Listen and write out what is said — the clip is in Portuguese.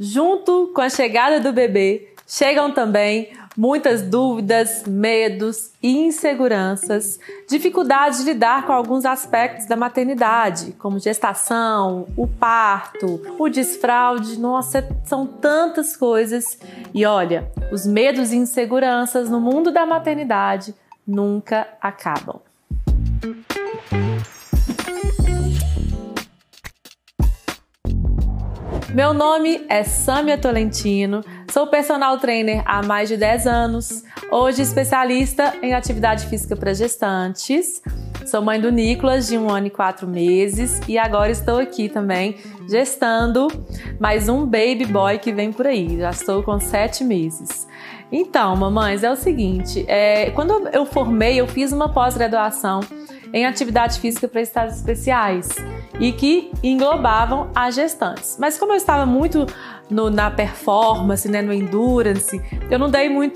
Junto com a chegada do bebê, chegam também muitas dúvidas, medos e inseguranças, dificuldade de lidar com alguns aspectos da maternidade, como gestação, o parto, o desfraude, nossa, são tantas coisas. E olha, os medos e inseguranças no mundo da maternidade nunca acabam. Meu nome é Samia Tolentino, sou personal trainer há mais de 10 anos, hoje especialista em atividade física para gestantes. Sou mãe do Nicolas, de um ano e quatro meses, e agora estou aqui também gestando mais um baby boy que vem por aí. Já estou com sete meses. Então, mamães, é o seguinte: é, quando eu formei, eu fiz uma pós-graduação em atividade física para estados especiais e que englobavam as gestantes. Mas como eu estava muito no, na performance, né, no endurance, eu não dei muito